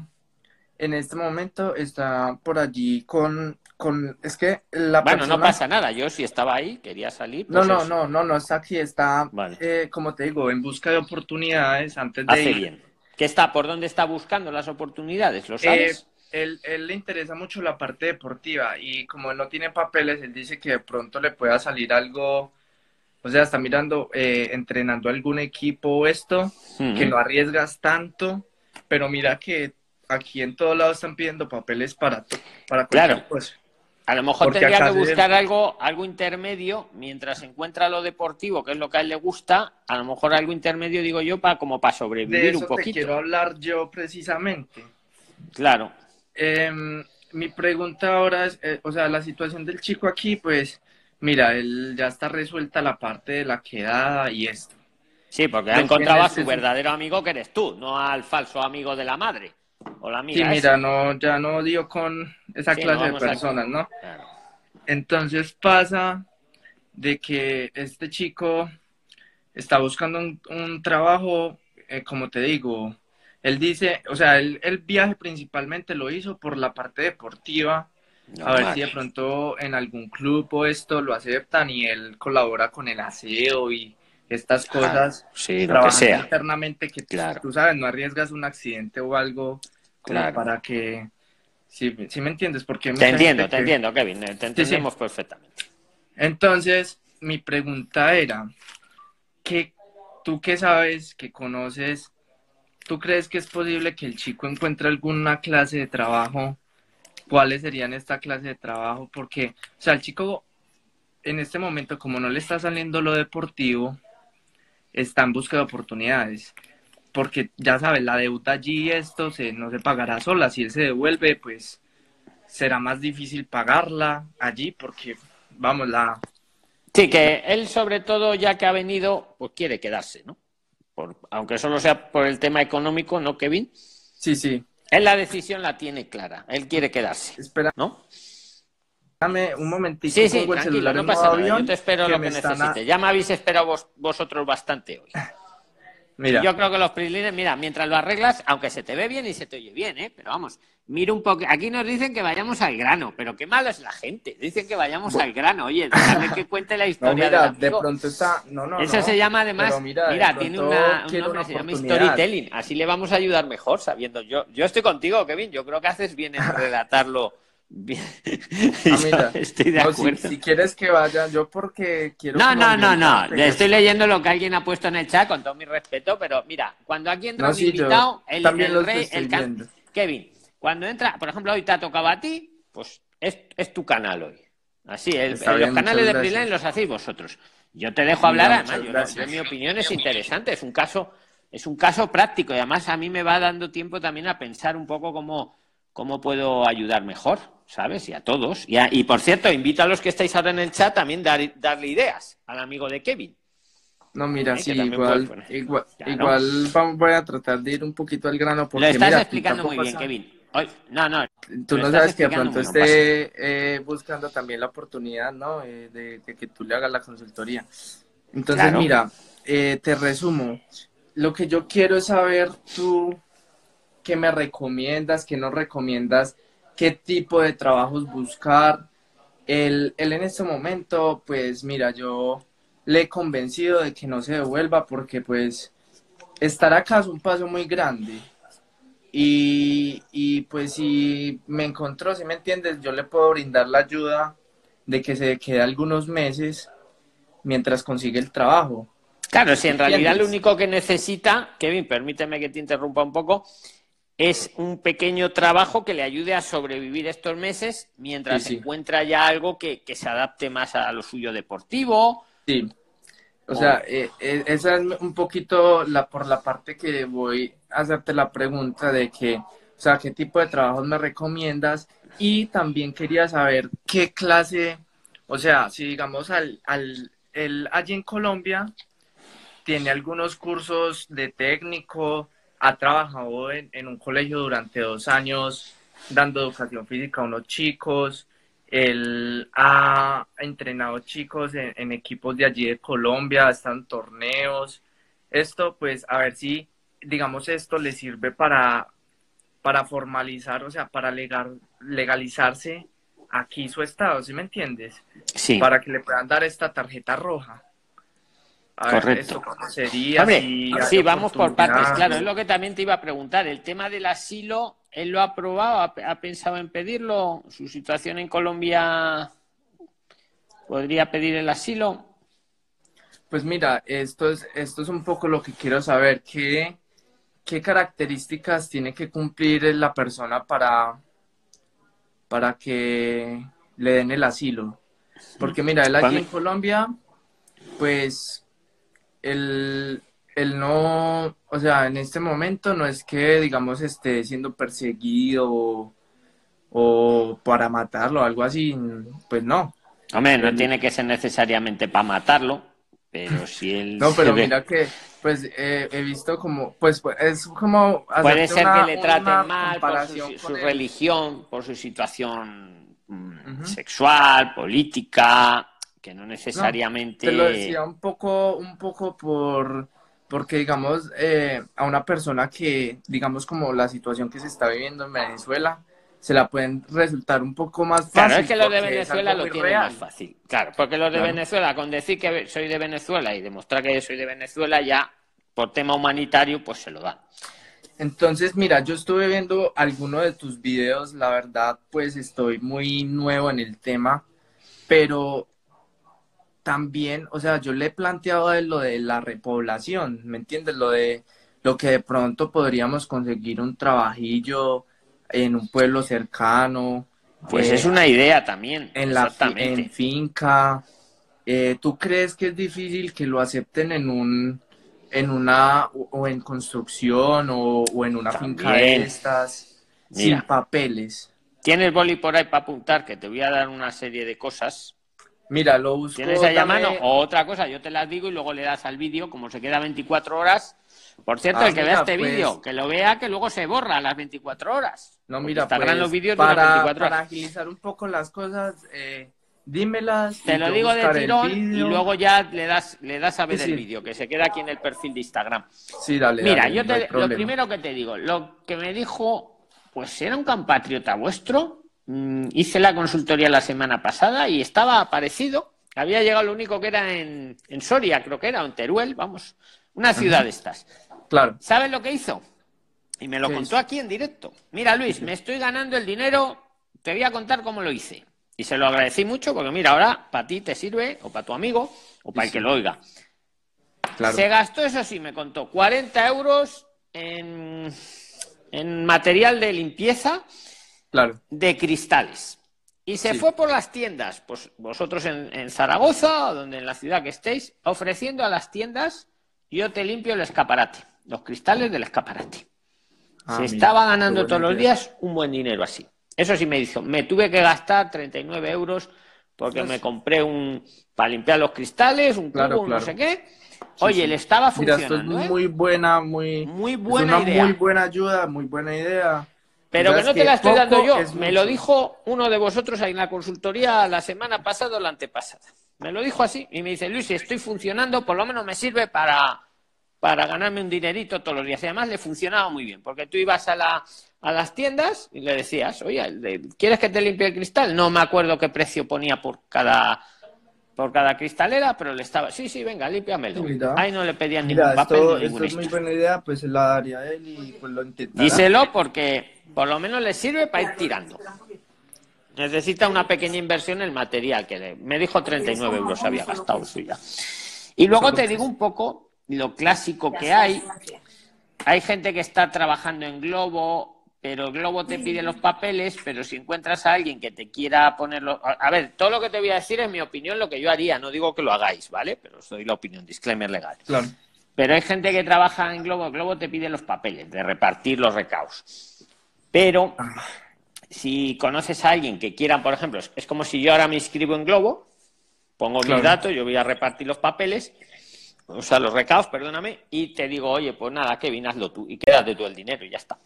en este momento está por allí con, con, es que la Bueno, persona... no pasa nada. Yo si estaba ahí, quería salir. No, pues no, eso. no, no, no está aquí, está, Vale. eh, como te digo, en busca de oportunidades antes de Hace ir. bien. ¿Qué está? ¿Por dónde está buscando las oportunidades? ¿Lo Eh, sabes? él, él le interesa mucho la parte deportiva y como él no tiene papeles, él dice que de pronto le pueda salir algo, o sea, está mirando, eh, entrenando algún equipo o esto, Hmm. que no arriesgas tanto, pero mira que aquí en todos lados están pidiendo papeles para, para cualquier Claro. cosa. A lo mejor Porque tendría que buscar algo, algo intermedio mientras encuentra lo deportivo, que es lo que a él le gusta. A lo mejor algo intermedio, digo yo, para como para De sobrevivir eso un te poquito. quiero hablar yo precisamente. Claro. Em, mi pregunta ahora es, eh, o sea, la situación del chico aquí, pues, mira, él ya está resuelta la parte de la quedada y esto. Sí, porque ha encontrado a su verdadero amigo que eres tú, no al falso amigo de la madre. O la Sí, mira, no, ya no dio con esa Sí, no clase de personas, ¿no? Claro. Entonces pasa de que este chico está buscando un, trabajo, eh, como te digo, él dice, o sea, el, viaje principalmente lo hizo por la parte deportiva, a ver si de pronto en algún club o esto lo aceptan y él colabora con el aseo y estas cosas. sí, lo que sea. internamente que claro. tú sabes, no arriesgas un accidente o algo para que... Sí, me entiendes, porque... Te entiendo, te entiendo, Kevin, te entendemos perfectamente. Entonces, mi pregunta era, ¿qué, tú qué sabes, que conoces, tú crees que es posible que el chico encuentre alguna clase de trabajo? ¿Cuáles serían esta clase de trabajo? Porque, o sea, el chico en este momento, como no le está saliendo lo deportivo, está en busca de oportunidades. Porque ya sabes, la deuda allí, esto se, no se pagará sola. Si él se devuelve, pues será más difícil pagarla allí porque, vamos, la, Sí, que él sobre todo, ya que ha venido, pues quiere quedarse, ¿no? aunque solo sea por el tema económico, ¿no, Kevin? Sí, sí. Él la decisión la tiene clara, él quiere quedarse. Espera. ¿No? Dame un momentito. Sí, sí, tranquilo, no pasa nada. Yo te espero lo que necesites. Ya me habéis esperado vosotros bastante hoy. *laughs* Yo creo que los prislines, mira, mientras lo arreglas, aunque se te ve bien y se te oye bien, ¿eh? Pero vamos, mira un poco. Aquí nos dicen que vayamos al grano, pero qué malo es la gente. Dicen que vayamos al grano. Oye, déjame *laughs* que cuente la historia. No, mira, de pronto está. No, no, Eso se llama además. Mira, tiene una, un nombre, se llama storytelling. Así le vamos a ayudar mejor, sabiendo. Yo, yo estoy contigo, Kevin. Yo creo que haces bien en *laughs* relatarlo Bien. Ah, *laughs* estoy de acuerdo. si, quieres que vaya, yo porque quiero. No, no, no, no. Le estoy leyendo lo que alguien ha puesto en el chat con todo mi respeto, pero mira, cuando aquí entra un invitado, el, el rey, el Kevin, cuando entra, por ejemplo, hoy te ha tocado a ti, pues es, es tu canal hoy. Así, los canales de Freelance los hacéis vosotros. Yo te dejo hablar, además, yo, mi opinión es interesante, es un caso, es un caso práctico y además a mí me va dando tiempo también a pensar un poco cómo, cómo puedo ayudar mejor. ¿Sabes? Y a todos. Y, y por cierto, invito a los que estáis ahora en el chat también dar, darle ideas al amigo de Kevin. No, mira, ¿Eh? sí, igual, igual, igual voy a tratar de ir un poquito al grano. Porque, Lo estás explicando muy bien, Kevin. no, no. Tú no sabes que pronto esté eh, buscando también la oportunidad, ¿no? Eh, de, que tú le hagas la consultoría. Entonces, mira, te resumo. Lo que yo quiero es saber tú qué me recomiendas, qué no recomiendas qué tipo de trabajos buscar. Él, en este momento, pues mira, yo le he convencido de que no se devuelva porque pues estar acá es un paso muy grande. Y, y pues si me encontró, si me entiendes, yo le puedo brindar la ayuda de que se quede algunos meses mientras consigue el trabajo. Claro, si en realidad lo único que necesita, Kevin, permíteme que te interrumpa un poco, es un pequeño trabajo que le ayude a sobrevivir estos meses mientras encuentra ya algo que, se adapte más a lo suyo deportivo. Sí. O, sea, eh, eh, esa es un poquito la por la parte que voy a hacerte la pregunta de que, o sea, qué tipo de trabajos me recomiendas y también quería saber qué clase, o sea, si digamos al, al el, allí en Colombia tiene algunos cursos de técnico, ha trabajado en, un colegio durante dos años dando educación física a unos chicos. Él ha entrenado chicos en, equipos de allí de Colombia, están torneos. Esto, pues, a ver si, digamos, esto le sirve para, para formalizar, o sea, para legal, legalizarse aquí su estado, ¿sí me entiendes? Sí. Para que le puedan dar esta tarjeta roja. Correcto. sería? sí, vamos por partes. Claro, es lo que también te iba a preguntar. El tema del asilo, ¿él lo ha aprobado? ¿Ha, pensado en pedirlo? ¿Su situación en Colombia podría pedir el asilo? Pues mira, esto es, esto es un poco lo que quiero saber. ¿Qué, qué características tiene que cumplir la persona para, para que le den el asilo? Porque mira, él aquí en Colombia, pues el, no, o sea, en este momento no es que, digamos, esté siendo perseguido o, para matarlo algo así, pues no. Hombre, no tiene que ser necesariamente para matarlo, pero si él... No, pero mira que, pues, he visto como, pues, pues, es como... Puede ser que le traten mal por su, religión, por su situación mm, sexual, política, que no necesariamente... te lo decía un poco, un poco por, porque digamos, eh, a una persona que, digamos, como la situación que se está viviendo en Venezuela, se la pueden resultar un poco más fácil. Claro, es que los de Venezuela lo tienen más fácil. Claro, porque los de Venezuela, con decir que soy de Venezuela y demostrar que soy de Venezuela, ya por tema humanitario, pues se lo da. Entonces, mira, yo estuve viendo algunos de tus videos, la verdad, pues estoy muy nuevo en el tema, pero también, o sea, yo le he planteado de lo de la repoblación, ¿me entiendes? Lo de lo que de pronto podríamos conseguir un trabajillo en un pueblo cercano. Pues es una idea también. En la en finca. Eh, ¿Tú crees que es difícil que lo acepten en un en una o en construcción o, en una finca de estas sin papeles? Tienes boli por ahí para apuntar que te voy a dar una serie de cosas. Mira, lo busco. Tienes ahí a mano o otra cosa, yo te las digo y luego le das al vídeo, como se queda 24 horas, por cierto, el que vea este pues vídeo, que lo vea, que luego se borra a las 24 horas. No, mira, pues, los vídeos para, para agilizar un poco las cosas, eh, dímelas. Te lo digo de tirón y luego ya le das, le das a ver el vídeo, que se queda aquí en el perfil de Instagram. Sí, dale. Mira, yo te, lo primero que te digo, lo que me dijo, pues era un compatriota vuestro. Mm, hice la consultoría la semana pasada y estaba parecido. Había llegado lo único que era en, en Soria, creo que era, o en Teruel, vamos, una ciudad de estas. Claro. ¿Sabes lo que hizo? Y me lo contó aquí en directo. Mira, Luis, me estoy ganando el dinero, te voy a contar cómo lo hice. Y se lo agradecí mucho porque, mira, ahora para ti te sirve, o para tu amigo, o para el que lo oiga. Se gastó, eso sí, me contó, 40 euros en, material de limpieza de cristales. Y se fue por las tiendas, pues vosotros en, en Zaragoza, o donde en la ciudad que estéis, ofreciendo a las tiendas, yo te limpio el escaparate los cristales del escaparate. Ah, Se estaba ganando todos los días un buen dinero así. Eso sí me hizo. Me tuve que gastar 39 euros porque me compré un para limpiar los cristales, un cubo, no sé qué. Oye, le estaba funcionando. Mira, esto es ¿eh? muy buena, muy, muy buena una Muy buena ayuda, muy buena idea. Pero que no te la estoy dando yo. Me lo dijo uno de vosotros ahí en la consultoría la semana pasada o la antepasada. Me lo dijo así y me dice, Luis, si estoy funcionando, por lo menos me sirve para, para ganarme un dinerito todos los días. Y además le funcionaba muy bien, porque tú ibas a, la, a las tiendas y le decías, oye, ¿quieres que te limpie el cristal? No me acuerdo qué precio ponía por cada por cada cristalera, pero le estaba, sí, sí, venga, límpiamelo. Ahí no le pedían ningún papel ni esto es muy buena idea, pues se la daría a él y pues lo intentará. Díselo porque por lo menos le sirve para ir tirando. Necesita una pequeña inversión en el material, que le, me dijo 39 euros había gastado suya. Y luego te digo un poco lo clásico que hay. Hay gente que está trabajando en Globo, pero Globo te pide los papeles, pero si encuentras a alguien que te quiera ponerlo... A ver, todo lo que te voy a decir es mi opinión, lo que yo haría, no digo que lo hagáis, ¿vale? Pero os doy la opinión, disclaimer legal. Claro. Pero hay gente que trabaja en Globo, Globo te pide los papeles, de repartir los recaos. Pero si conoces a alguien que quiera, por ejemplo, es como si yo ahora me inscribo en Globo, pongo mis datos, yo voy a repartir los papeles o sea, los recados, perdóname, y te digo, oye, pues nada, Kevin, hazlo tú y quédate tú el dinero y ya está.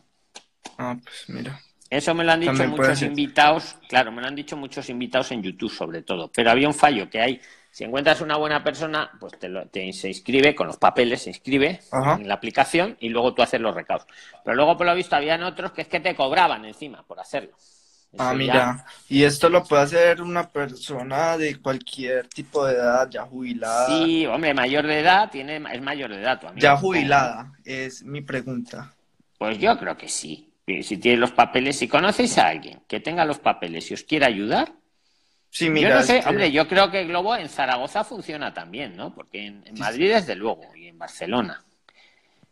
Ah, pues mira. Eso me lo han dicho muchos invitados, claro, me lo han dicho muchos invitados en YouTube sobre todo, pero había un fallo que hay, si encuentras una buena persona, pues te, se inscribe con los papeles, se inscribe en la aplicación y luego tú haces los recados. Pero luego por lo visto habían otros que es que te cobraban encima por hacerlo. Ah, mira, y esto lo puede hacer una persona de cualquier tipo de edad, ya jubilada. Sí, hombre, mayor de edad, tiene, es mayor de edad. Ya jubilada, es mi pregunta. Pues yo creo que sí. Si tiene los papeles, si conocéis a alguien que tenga los papeles y os quiera ayudar, Sí, mira, yo no sé, hombre, yo creo que Globo en Zaragoza funciona también, ¿no? Porque en, Madrid, desde luego, y en Barcelona.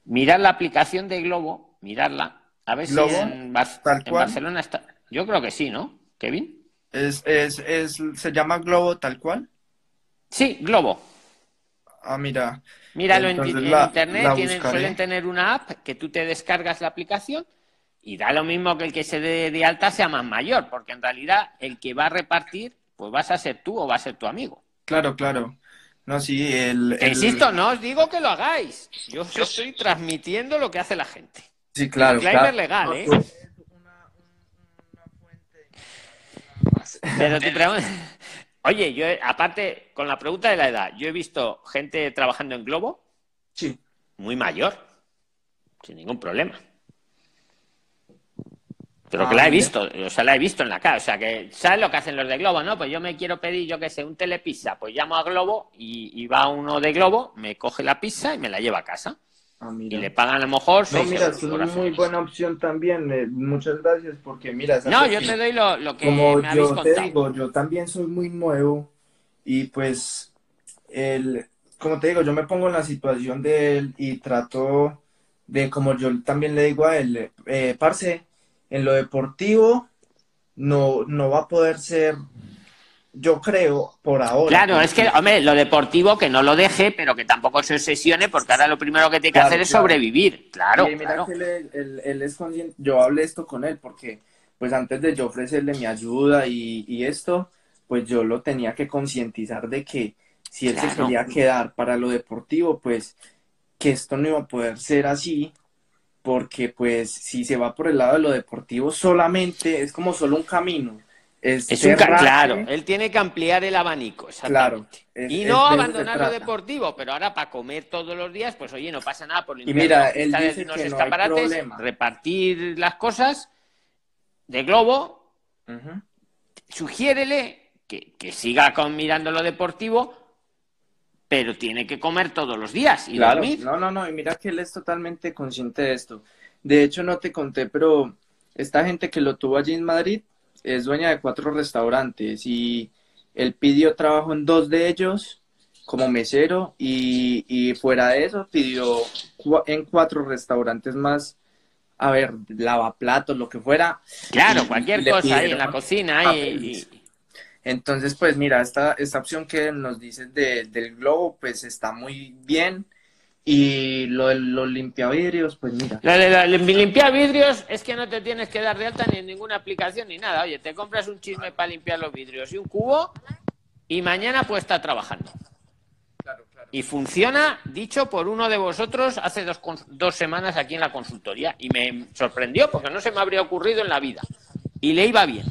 Mirad la aplicación de Globo, mirarla, a ver si en Barcelona está. Yo creo que sí, ¿no, Kevin? Es, es, es, ¿Se llama Globo tal cual? Sí, Globo. Ah, mira. Míralo en, internet, suelen tener una app que tú te descargas la aplicación y da lo mismo que el que se dé de alta sea más mayor, porque en realidad el que va a repartir, pues vas a ser tú o va a ser tu amigo. Claro, claro. No, sí, el, Insisto, no os digo que lo hagáis. Yo, estoy transmitiendo lo que hace la gente. Sí, claro. Claro. legal, ¿eh? Pero *laughs* Oye, yo aparte, con la pregunta de la edad, yo he visto gente trabajando en Globo. Sí. Muy mayor. Sin ningún problema. Pero Ah, que la he visto, o sea, la he visto en la cara. O sea, que ¿sabes lo que hacen los de Globo? No, pues yo me quiero pedir, yo qué sé, un telepizza. Pues llamo a Globo y, y va uno de Globo, me coge la pizza y me la lleva a casa. Ah, Y le pagan a lo mejor No, 6 mira, es una muy buena opción también. eh, muchas gracias porque mira, No, yo te doy lo, lo que como me habéis yo te digo, yo también soy muy nuevo y pues el, como te digo, yo me pongo en la situación de él y trato de, como yo también le digo a él, eh, parce, en lo deportivo no, no va a poder ser, yo creo, por ahora. Claro, es que, hombre, lo deportivo que no lo deje, pero que tampoco se obsesione, porque ahora lo primero que tiene que Claro, hacer es claro. sobrevivir. Claro, Y mira claro. que él, él- él es consciente, yo hablé esto con él porque pues antes de yo ofrecerle mi ayuda y, y esto, pues yo lo tenía que concientizar de que si él se quería quedar para lo deportivo, pues que esto no iba a poder ser así, porque pues si se va por el lado de lo deportivo solamente es como solo un camino. Es, Es un claro, él tiene que ampliar el abanico, claro. exactamente. es- y no abandonar lo deportivo, pero ahora para comer todos los días, pues oye, no pasa nada por Y limpiar mira, las él dice unos que no hay escaparates, problema. repartir las cosas de globo, Ujú. sugiérele que, que siga con mirando lo deportivo, pero tiene que comer todos los días y Claro, dormir. no, no, no, y mira que él es totalmente consciente de esto. De hecho, no te conté, pero esta gente que lo tuvo allí en Madrid es dueña de cuatro restaurantes y él pidió trabajo en dos de ellos como mesero y, y fuera de eso pidió en cuatro restaurantes más, a ver, lavaplatos, lo que fuera. Claro, cualquier cosa ahí en la cocina y, papeles. Entonces, pues mira, esta, esta opción que nos dices de- del globo, pues está muy bien. Y lo de los limpiavidrios, pues mira. Lo de la- limpiar vidrios es que no te tienes que dar de alta ni en ninguna aplicación ni nada. Oye, te compras un chisme para limpiar los vidrios y un cubo y mañana pues estar trabajando. Claro, claro. Y funciona, dicho por uno de vosotros hace dos, dos semanas aquí en la consultoría. Y me sorprendió porque no se me habría ocurrido en la vida. Y le iba bien.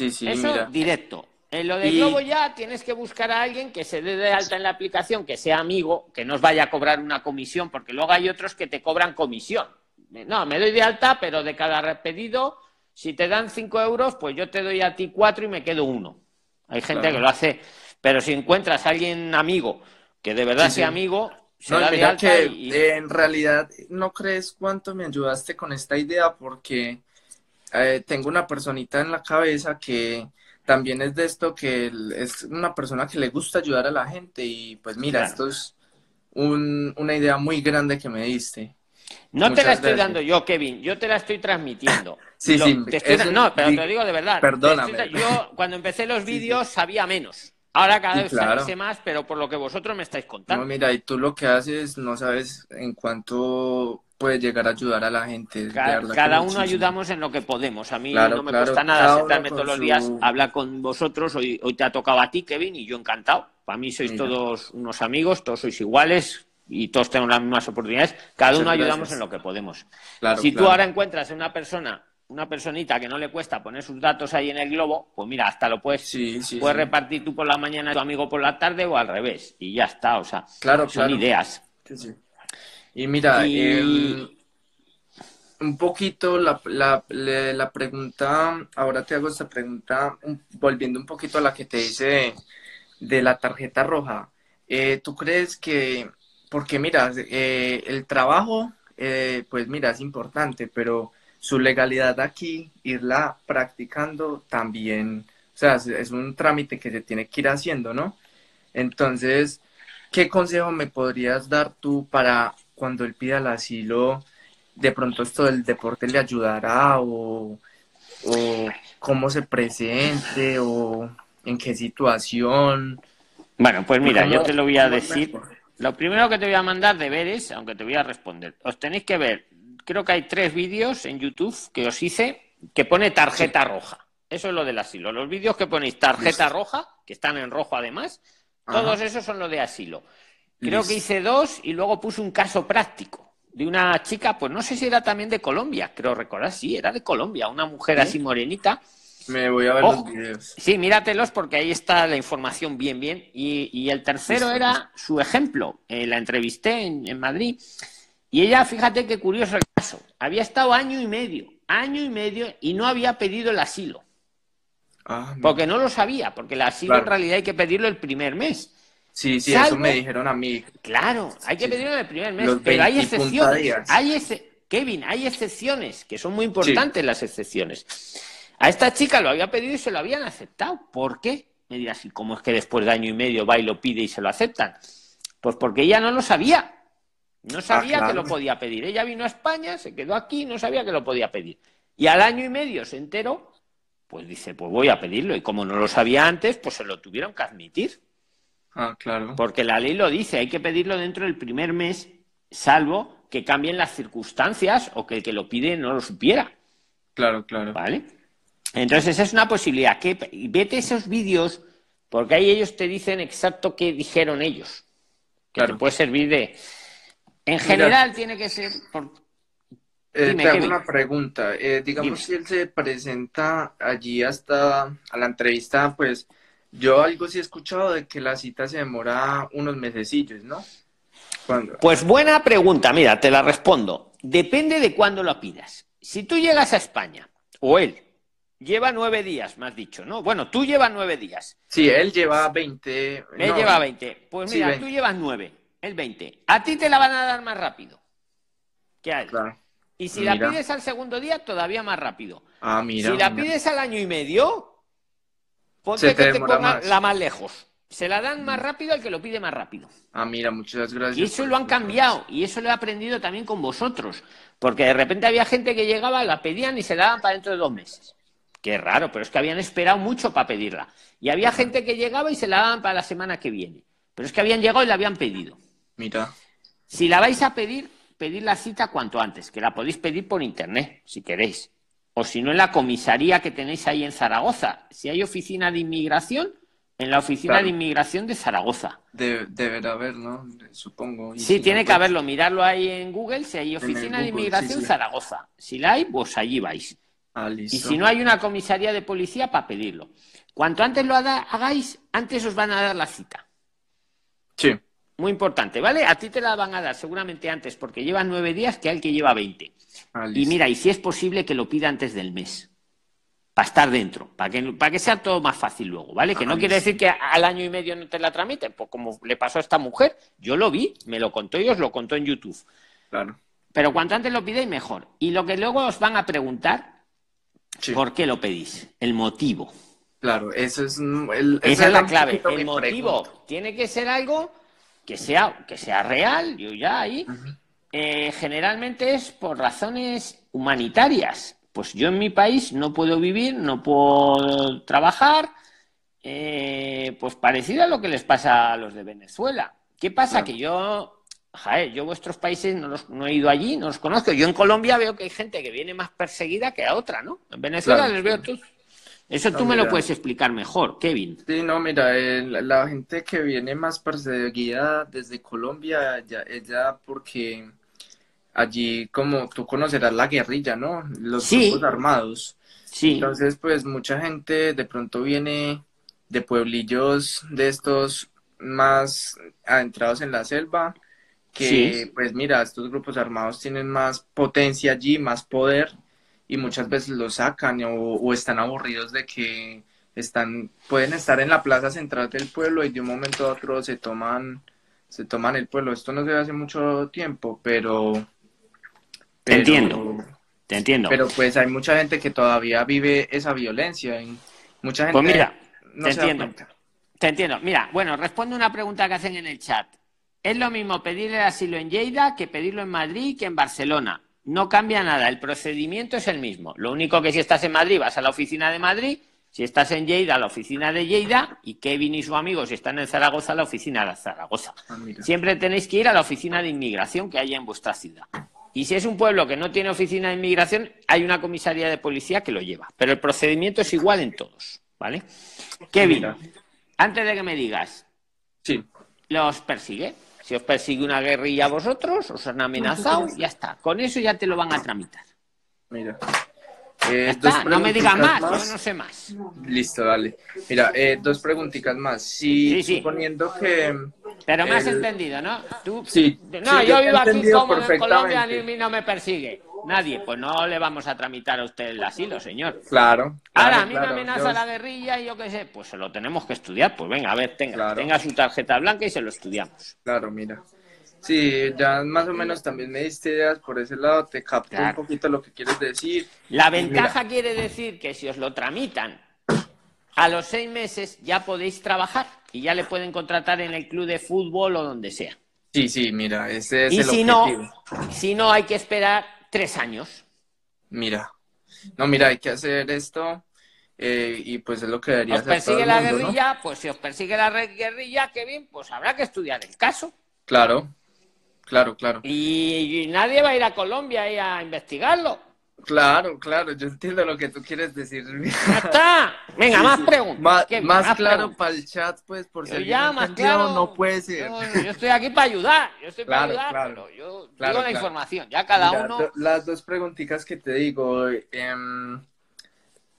Sí, sí, Eso mira. directo. En lo de Y- Globo ya tienes que buscar a alguien que se dé de alta en la aplicación, que sea amigo, que no os vaya a cobrar una comisión, porque luego hay otros que te cobran comisión. No, me doy de alta, pero de cada pedido, si te dan cinco euros, pues yo te doy a ti cuatro y me quedo uno. Hay gente Claro. que lo hace, pero si encuentras a alguien amigo que de verdad Sí, sea sí. amigo, se No, da de alta que y, en realidad no crees cuánto me ayudaste con esta idea porque eh, tengo una personita en la cabeza que también es de esto que es una persona que le gusta ayudar a la gente y pues mira, Claro. esto es un- una idea muy grande que me diste. No te la estoy gracias. dando yo, Kevin, yo te la estoy transmitiendo. *laughs* Sí, Lo- sí, te estoy- eso- no, pero te lo digo de verdad. perdóname. Estoy- yo *laughs* cuando empecé los Sí, sí. vídeos sabía menos. Ahora cada Sí, vez claro. sé más, pero por lo que vosotros me estáis No, contando. mira, y tú lo que haces no sabes en cuánto puedes llegar a ayudar a la gente. cada uno ayudamos en lo que podemos. A mí Claro, no me claro, cuesta nada sentarme todos los su- días a hablar con vosotros. Hoy, hoy te ha tocado a ti, Kevin, y yo encantado. Para mí sois Mira. todos unos amigos, todos sois iguales y todos tenemos las mismas oportunidades. Cada Muchas uno ayudamos en lo que podemos. Claro, si tú ahora encuentras una persona, una personita que no le cuesta poner sus datos ahí en el globo, pues mira, hasta lo puedes, Sí, sí, puedes sí. repartir tú por la mañana tu amigo por la tarde o al revés. Y ya está, o sea, Claro, son ideas. Sí, sí. Y mira, Y- un poquito la, la, la pregunta, ahora te hago esta pregunta, un- volviendo un poquito a la que te hice de, de la tarjeta roja. Eh, ¿tú crees que, porque mira, eh, el trabajo, eh, pues mira, es importante, pero su legalidad aquí, irla practicando también, o sea, es, es un trámite que se tiene que ir haciendo, ¿no? Entonces, ¿qué consejo me podrías dar tú para cuando él pida el asilo, de pronto esto del deporte le ayudará o, o cómo se presente o en qué situación? Bueno, pues mira, ¿Cómo- yo te lo voy a decir. Lo primero que te voy a mandar deberes, aunque te voy a responder. Os tenéis que ver, creo que hay tres vídeos en YouTube que os hice que pone tarjeta roja. Eso es lo del asilo. Los vídeos que ponéis tarjeta roja, que están en rojo además, Ajá. todos esos son lo de asilo. Creo que hice dos y luego puse un caso práctico de una chica, pues no sé si era también de Colombia, creo recordar, sí, era de Colombia, una mujer ¿Sí? así morenita, Me voy a ver los videos. Sí, míratelos porque ahí está la información bien, bien. Y, el tercero era su ejemplo. Eh, la entrevisté en, Madrid y ella, fíjate qué curioso el caso. Había estado año y medio, año y medio y no había pedido el asilo. Ah, porque no lo sabía, porque el asilo en realidad hay que pedirlo el primer mes. Sí, sí, eso me dijeron a mí. Claro, hay que pedirlo el primer mes, pero hay excepciones. Hay Kevin, hay excepciones, que son muy importantes las excepciones. A esta chica lo había pedido y se lo habían aceptado. ¿Por qué? Me dirás, ¿y cómo es que después de año y medio va y lo pide y se lo aceptan? Pues porque ella no lo sabía. No sabía ah, que lo podía pedir. Ella vino a España, se quedó aquí, no sabía que lo podía pedir. Y al año y medio se enteró, pues dice, pues voy a pedirlo. Y como no lo sabía antes, pues se lo tuvieron que admitir. Ah, claro. Porque la ley lo dice, hay que pedirlo dentro del primer mes, salvo que cambien las circunstancias o que el que lo pide no lo supiera. Claro, claro. ¿Vale? Entonces es una posibilidad. Que, vete esos vídeos, porque ahí ellos te dicen exacto qué dijeron ellos. Que te puede servir de. En general tiene que ser. Por... Eh, te hago una pregunta. Eh, digamos, si él se presenta allí hasta a la entrevista, pues yo algo sí he escuchado de que la cita se demora unos mesecillos, ¿no? Pues buena pregunta, mira, te la respondo. Depende de cuándo lo pidas. Si tú llegas a España, o él, lleva nueve días, me has dicho, ¿no? Bueno, tú llevas nueve días. Sí, él lleva veinte. Él lleva veinte. Pues mira, tú llevas nueve, el veinte. A ti te la van a dar más rápido que a él. Claro. Y si la pides al segundo día, todavía más rápido. Ah, mira. Si la pides al año y medio, ponte que te ponga la más lejos. Se la dan más rápido al que lo pide más rápido. Ah, mira, muchas gracias. Y eso lo han cambiado, y eso lo he aprendido también con vosotros. Porque de repente había gente que llegaba, la pedían y se la daban para dentro de dos meses. Qué raro, pero es que habían esperado mucho para pedirla. Y había gente que llegaba y se la daban para la semana que viene. Pero es que habían llegado y la habían pedido. Mira. Si la vais a pedir, pedid la cita cuanto antes, que la podéis pedir por internet, si queréis. O si no, en la comisaría que tenéis ahí en Zaragoza. Si hay oficina de inmigración, en la oficina de inmigración de Zaragoza. debe haber, ¿no? Supongo. Sí, tiene que haberlo. Mirarlo ahí en Google si hay oficina de inmigración Zaragoza. Si la hay, pues allí vais. Ah, y si no hay una comisaría de policía, para pedirlo. Cuanto antes lo hagáis, antes os van a dar la cita. Sí. Muy importante, ¿vale? A ti te la van a dar seguramente antes, porque lleva nueve días que al que lleva veinte. Ah, y mira, y si es posible que lo pida antes del mes para estar dentro, para que, para que sea todo más fácil luego, ¿vale? Que no quiere decir que al año y medio no te la tramiten, pues como le pasó a esta mujer, yo lo vi, me lo contó y os lo contó en YouTube. Claro. Pero cuanto antes lo pidéis, mejor. Y lo que luego os van a preguntar, ¿por qué lo pedís? El motivo. Claro, eso es el, esa es la clave. El motivo tiene que ser algo que sea, que sea real, yo ya ahí. Eh, generalmente es por razones humanitarias pues yo en mi país no puedo vivir, no puedo trabajar, eh, pues parecido a lo que les pasa a los de Venezuela. ¿Qué pasa? Que yo, yo vuestros países no, los, no he ido allí, no los conozco. Yo en Colombia veo que hay gente que viene más perseguida que a otra, ¿no? En Venezuela les veo todos. Eso tú me lo puedes explicar mejor, Kevin. Sí, no, mira, la gente que viene más perseguida desde Colombia ya, es ya porque allí como tú conocerás la guerrilla, ¿no? Los grupos armados. Sí. Entonces, pues mucha gente de pronto viene de pueblillos de estos más adentrados en la selva, que pues mira, estos grupos armados tienen más potencia allí, más poder, y muchas veces lo sacan o, están aburridos de que están, pueden estar en la plaza central del pueblo y de un momento a otro se toman, se toman el pueblo. Esto no se ve hace mucho tiempo, pero te entiendo, te entiendo. Pero pues hay mucha gente que todavía vive esa violencia. Y mucha gente pues mira, te entiendo. Te entiendo. Mira, bueno, respondo una pregunta que hacen en el chat. Es lo mismo pedirle asilo en Lleida que pedirlo en Madrid que en Barcelona. No cambia nada, el procedimiento es el mismo. Lo único que si estás en Madrid vas a la oficina de Madrid, si estás en Lleida a la oficina de Lleida y Kevin y su amigo si están en Zaragoza a la oficina de Zaragoza. Ah, Siempre tenéis que ir a la oficina de inmigración que hay en vuestra ciudad. Y si es un pueblo que no tiene oficina de inmigración, hay una comisaría de policía que lo lleva. Pero el procedimiento es igual en todos, ¿vale? Kevin, antes de que me digas, sí. los persigue. Si os persigue una guerrilla a vosotros, os han amenazado, ya está. Con eso ya te lo van a tramitar. Mira. Eh, Está, no me digas más, yo no sé más. Listo, dale. Mira, eh, dos preguntitas más. Si, Sí, sí. suponiendo que... Pero me has entendido, ¿no? Tú, Sí, no, sí, yo he vivo aquí cómodo en Colombia perfectamente. ni no me persigue. Nadie, pues no le vamos a tramitar a usted el asilo, señor. Claro. Ahora, a mí claro, me amenaza yo- la guerrilla y yo qué sé, pues se lo tenemos que estudiar. Pues venga, a ver, tenga, Claro. tenga su tarjeta blanca y se lo estudiamos. Claro, mira. Sí, ya más o menos también me diste ideas por ese lado, te capto Claro. un poquito lo que quieres decir. La ventaja quiere decir que si os lo tramitan a los seis meses ya podéis trabajar y ya le pueden contratar en el club de fútbol o donde sea. Sí, sí, mira, ese es Y el si objetivo. no, si no hay que esperar tres años. Mira, no, mira, hay que hacer esto eh, y pues es lo que debería ¿Os hacer todo persigue el la mundo, ¿no? guerrilla? Pues si os persigue la guerrilla, bien, pues habrá que estudiar el caso. Claro, claro, claro. Y, y nadie va a ir a Colombia ahí a investigarlo. Claro, claro, yo entiendo lo que tú quieres decir. Está. Venga, más preguntas. Más, ¿Qué? más claro para el chat, pues, por si ya, más claro. no puede ser. Yo, yo estoy aquí para ayudar. Yo estoy Claro, para ayudar, claro. pero yo Claro, digo la información. Ya cada Mira, uno. do- las dos preguntitas que te digo. em,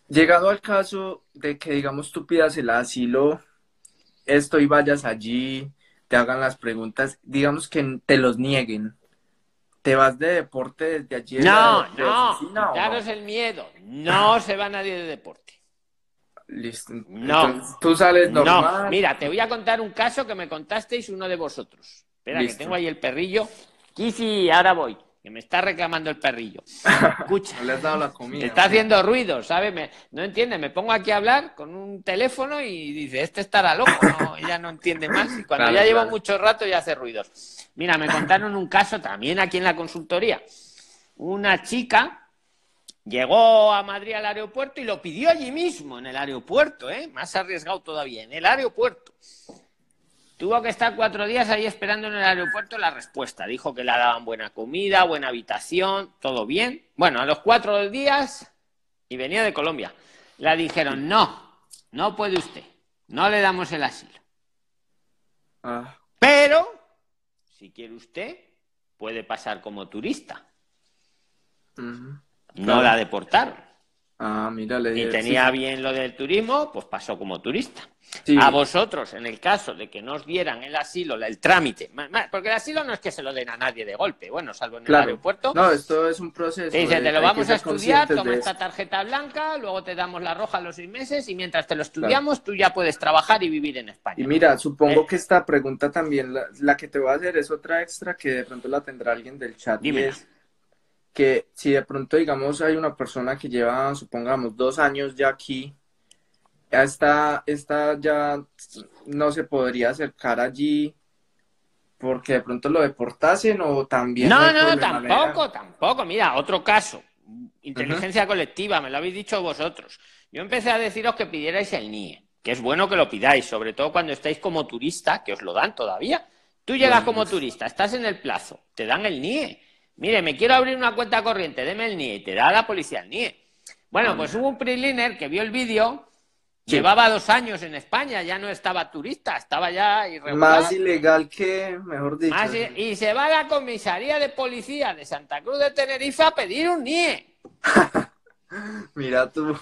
llegado al caso de que, digamos, tú pidas el asilo, esto y vayas allí, te hagan las preguntas, digamos que te los nieguen. ¿Te vas de deporte desde de No, de no. oficina no? es el miedo. No *laughs* se va nadie de deporte. Listo. No. Entonces, tú sales normal. No, mira, te voy a contar un caso que me contasteis uno de vosotros. Espera, Listo. que tengo ahí el perrillo. Kisi, ahora voy. Que me está reclamando el perrillo. Escucha. No *laughs* le has dado la comida. Está haciendo ruido, ¿sabes? Me- no entiende, me pongo aquí a hablar con un teléfono y dice, este estará loco, no, ella no entiende más y cuando Claro, ya llevo claro. mucho rato ya hace ruidos. Mira, me contaron un caso también aquí en la consultoría. Una chica llegó a Madrid al aeropuerto y lo pidió allí mismo, en el aeropuerto, ¿eh? Más arriesgado todavía, en el aeropuerto. Tuvo que estar cuatro días ahí esperando en el aeropuerto la respuesta. Dijo que le daban buena comida, buena habitación, todo bien. Bueno, a los cuatro días, y venía de Colombia, le dijeron, no, no puede usted, no le damos el asilo. Ah, Pero, si quiere usted, puede pasar como turista. No Claro. la deportaron. Ah, mira, le Y tenía sí, bien lo del turismo, pues pasó como turista. Sí. A vosotros, en el caso de que no os dieran el asilo, el trámite, porque el asilo no es que se lo den a nadie de golpe, bueno, salvo en el Claro. aeropuerto. No, esto es un proceso. Te dice, te lo vamos a estudiar, toma esta tarjeta blanca, luego te damos la roja a los seis meses y mientras te lo estudiamos, tú ya puedes trabajar y vivir en España. Y mira, supongo Eh. que esta pregunta también, la, la que te voy a hacer es otra extra que de pronto la tendrá alguien del chat. y Dímela. es que si de pronto, digamos, hay una persona que lleva, supongamos, dos años ya aquí, esta, esta ya no se podría acercar allí porque de pronto lo deportasen o también No, no, tampoco, tampoco. Mira, otro caso. Inteligencia colectiva, me lo habéis dicho vosotros. Yo empecé a deciros que pidierais el NIE, que es bueno que lo pidáis, sobre todo cuando estáis como turista, que os lo dan todavía. Tú llegas como turista, estás en el plazo, te dan el NIE. Mire, me quiero abrir una cuenta corriente, deme el NIE, y te da la policía el NIE. Bueno, pues hubo un preliner que vio el vídeo, Sí. llevaba dos años en España, ya no estaba turista, estaba ya irregular. Más ilegal que, mejor dicho. Más y, se va a la comisaría de policía de Santa Cruz de Tenerife a pedir un NIE. *laughs* Mira tú.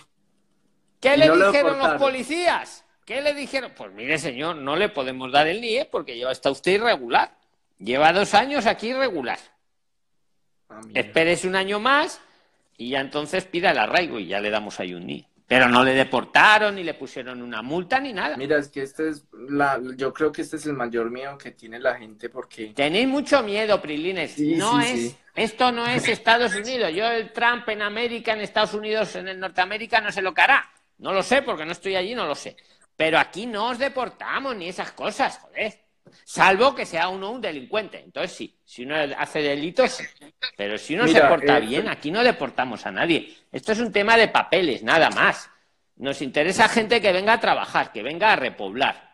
¿Qué Y le no lo dijeron los policías? ¿Qué le dijeron? Pues mire, señor, no le podemos dar el NIE porque lleva, está usted irregular. Lleva dos años aquí irregular. Ah, mira. Espérese un año más y ya entonces pida el arraigo y ya le damos ahí un NIE. Pero no le deportaron, ni le pusieron una multa, ni nada. Mira, es que este es la, yo creo que este es el mayor miedo que tiene la gente porque Tenéis mucho miedo, Prilines. Sí, no sí, es, sí. esto no es *laughs* Estados Unidos. Yo el Trump en América, en Estados Unidos, en el Norteamérica, no sé lo que hará. No lo sé, porque no estoy allí, no lo sé. Pero aquí no os deportamos ni esas cosas, joder. Salvo que sea uno un delincuente. Entonces sí, si uno hace delitos. Pero si uno se porta eh, bien, aquí no deportamos a nadie. Esto es un tema de papeles, nada más. Nos interesa gente que venga a trabajar, que venga a repoblar.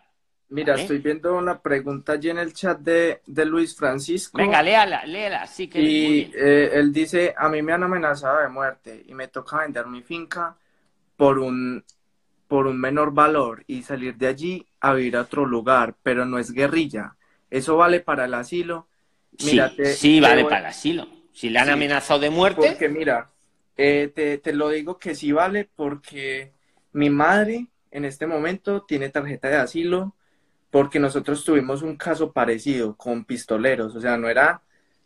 Mira, ¿Vale? estoy viendo una pregunta allí en el chat de, de Luis Francisco Venga, léala, léala, sí que y eh, él dice, a mí me han amenazado de muerte y me toca vender mi finca por un, por un menor valor y salir de allí a vivir a otro lugar, pero no es guerrilla. ¿Eso vale para el asilo? Sí, te- sí, te vale voy- para el asilo. Si le han Sí, amenazado de muerte, Porque mira, Eh, te, te lo digo que sí vale porque mi madre en este momento tiene tarjeta de asilo porque nosotros tuvimos un caso parecido con pistoleros, o sea, no era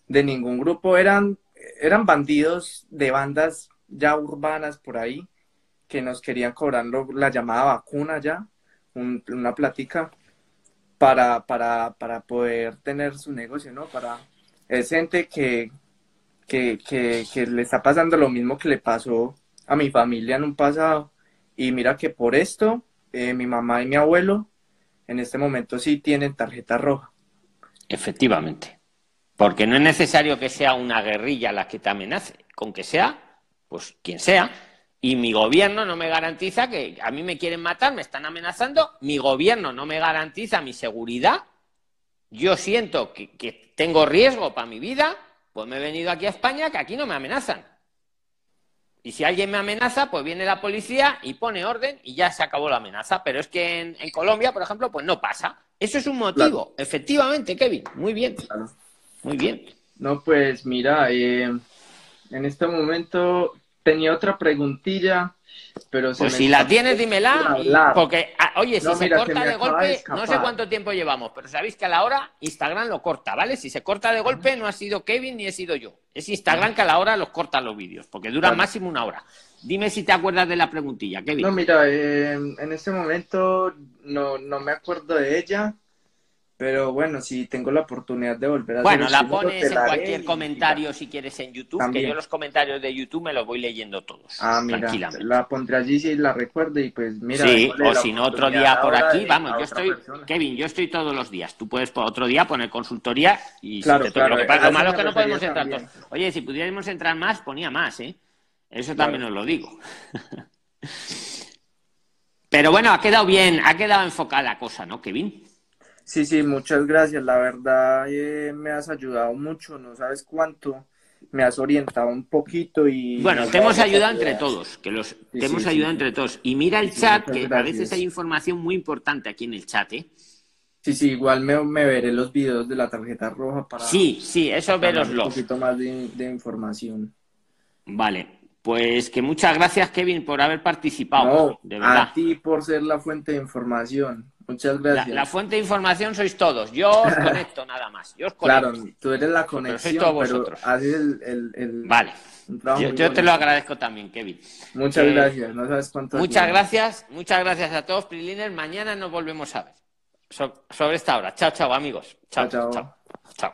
de ningún grupo, eran, eran bandidos de bandas ya urbanas por ahí que nos querían cobrar la llamada vacuna ya, una plática para, para, para poder tener su negocio, ¿no? Para, es gente que, que, que, que le está pasando lo mismo que le pasó a mi familia en un pasado. Y mira que por esto, eh, mi mamá y mi abuelo en este momento sí tienen tarjeta roja. Efectivamente. Porque no es necesario que sea una guerrilla la que te amenace. Con que sea, pues quien sea, y mi gobierno no me garantiza que a mí me quieren matar, me están amenazando, mi gobierno no me garantiza mi seguridad, yo siento que, tengo riesgo para mi vida, pues me he venido aquí a España que aquí no me amenazan. Y si alguien me amenaza, pues viene la policía y pone orden y ya se acabó la amenaza. Pero es que en, Colombia, por ejemplo, pues no pasa. Eso es un motivo, efectivamente, Kevin. Muy bien. Muy bien. No, pues mira, eh, en este momento tenía otra preguntilla, pero Pues si la tienes, dímela. Porque, ah, oye, si se corta de golpe, no sé cuánto tiempo llevamos, pero sabéis que a la hora Instagram lo corta, ¿vale? Si se corta de golpe, no ha sido Kevin ni he sido yo. Es Instagram que a la hora los corta los vídeos, porque duran máximo una hora. Dime si te acuerdas de la preguntilla, Kevin. No, mira, eh, en este momento no, no me acuerdo de ella. Pero bueno, si tengo la oportunidad de volver a Bueno, la pones en cualquier comentario si quieres en YouTube, que yo los comentarios de YouTube me los voy leyendo todos. Ah, mira, la pondré allí si la recuerdo y pues mira. Sí, o si no, otro día por aquí, vamos, yo estoy, Kevin, yo estoy todos los días. Tú puedes por otro día poner consultoría y claro, si claro, lo, que lo malo es que no podemos entrar todos. Oye, si pudiéramos entrar más, ponía más, ¿eh? Eso también os lo digo. *laughs* Pero bueno, ha quedado bien, ha quedado enfocada la cosa, ¿no, Kevin? Sí, sí, muchas gracias. La verdad eh, me has ayudado mucho, no sabes cuánto. Me has orientado un poquito y... Bueno, te hemos ayudado entre todos, que los te hemos ayudado entre todos. Y mira el chat, que a veces hay información muy importante aquí en el chat, ¿eh? Sí, sí, igual me, veré los videos de la tarjeta roja para... Sí, sí, eso veroslo. Un poquito más de, información. Vale, pues que muchas gracias, Kevin, por haber participado. de verdad. A ti por ser la fuente de información. Muchas gracias. La, fuente de información sois todos. Yo os *laughs* conecto nada más. Yo os conecto. Claro, tú eres la conexión, pero, vosotros. el, el, Vale. Yo, te lo agradezco también, Kevin. Muchas eh, gracias. No sabes cuánto. Muchas gracias. Muchas gracias a todos, Prilines. Mañana nos volvemos a ver sobre esta hora. Chao, chao, amigos. chao. chao. chao. chao.